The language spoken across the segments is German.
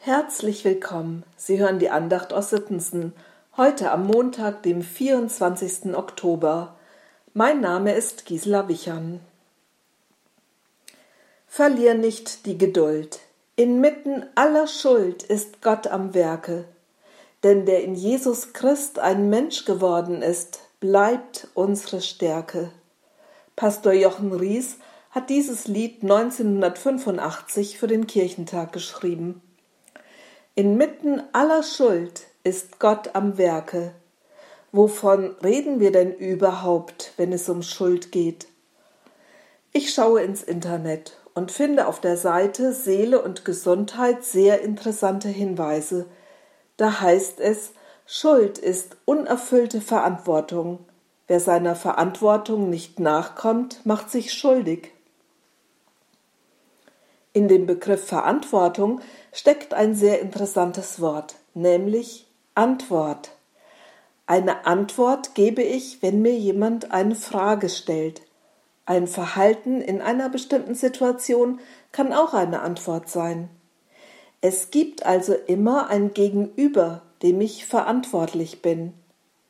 Herzlich willkommen. Sie hören die Andacht aus Sittensen. Heute am Montag, dem 24. Oktober. Mein Name ist Gisela Wichern. Verlier nicht die Geduld. Inmitten aller Schuld ist Gott am Werke. Denn der in Jesus Christ ein Mensch geworden ist, bleibt unsere Stärke. Pastor Jochen Ries hat dieses Lied 1985 für den Kirchentag geschrieben. Inmitten aller Schuld ist Gott am Werke. Wovon reden wir denn überhaupt, wenn es um Schuld geht? Ich schaue ins Internet und finde auf der Seite Seele und Gesundheit sehr interessante Hinweise. Da heißt es, Schuld ist unerfüllte Verantwortung. Wer seiner Verantwortung nicht nachkommt, macht sich schuldig. In dem Begriff Verantwortung steckt ein sehr interessantes Wort, nämlich Antwort. Eine Antwort gebe ich, wenn mir jemand eine Frage stellt. Ein Verhalten in einer bestimmten Situation kann auch eine Antwort sein. Es gibt also immer ein Gegenüber, dem ich verantwortlich bin.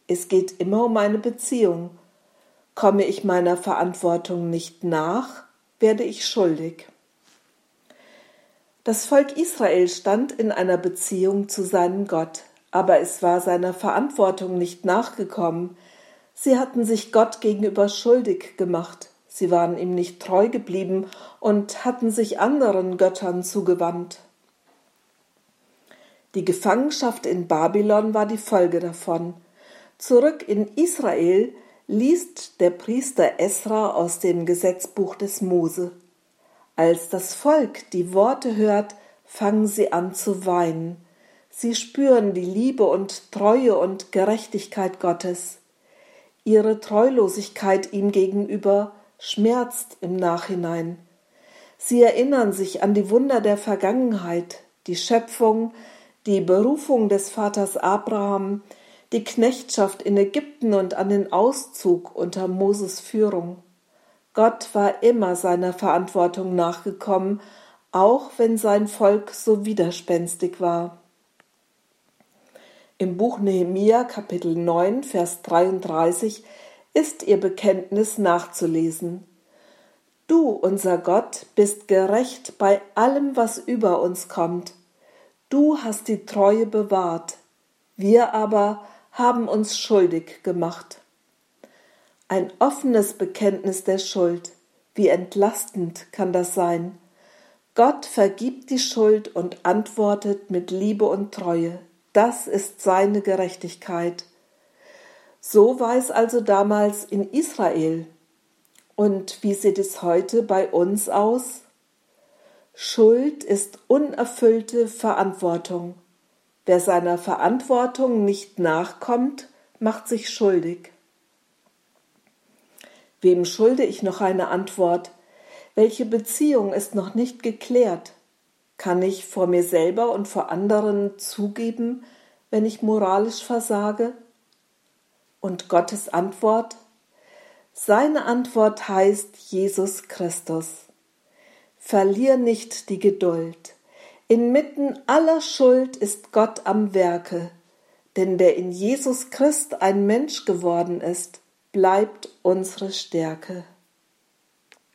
Es geht immer um eine Beziehung. Komme ich meiner Verantwortung nicht nach, werde ich schuldig. Das Volk Israel stand in einer Beziehung zu seinem Gott, aber es war seiner Verantwortung nicht nachgekommen. Sie hatten sich Gott gegenüber schuldig gemacht, sie waren ihm nicht treu geblieben und hatten sich anderen Göttern zugewandt. Die Gefangenschaft in Babylon war die Folge davon. Zurück in Israel liest der Priester Esra aus dem Gesetzbuch des Mose. Als das Volk die Worte hört, fangen sie an zu weinen. Sie spüren die Liebe und Treue und Gerechtigkeit Gottes. Ihre Treulosigkeit ihm gegenüber schmerzt im Nachhinein. Sie erinnern sich an die Wunder der Vergangenheit, die Schöpfung, die Berufung des Vaters Abraham, die Knechtschaft in Ägypten und an den Auszug unter Moses Führung. Gott war immer seiner Verantwortung nachgekommen, auch wenn sein Volk so widerspenstig war. Im Buch Nehemia Kapitel 9 Vers 33 ist ihr Bekenntnis nachzulesen. Du, unser Gott, bist gerecht bei allem, was über uns kommt. Du hast die Treue bewahrt. Wir aber haben uns schuldig gemacht. Ein offenes Bekenntnis der Schuld. Wie entlastend kann das sein? Gott vergibt die Schuld und antwortet mit Liebe und Treue. Das ist seine Gerechtigkeit. So war es also damals in Israel. Und wie sieht es heute bei uns aus? Schuld ist unerfüllte Verantwortung. Wer seiner Verantwortung nicht nachkommt, macht sich schuldig. Wem schulde ich noch eine Antwort? Welche Beziehung ist noch nicht geklärt? Kann ich vor mir selber und vor anderen zugeben, wenn ich moralisch versage? Und Gottes Antwort? Seine Antwort heißt Jesus Christus. Verlier nicht die Geduld. Inmitten aller Schuld ist Gott am Werke, denn der in Jesus Christ ein Mensch geworden ist, bleibt unsere Stärke.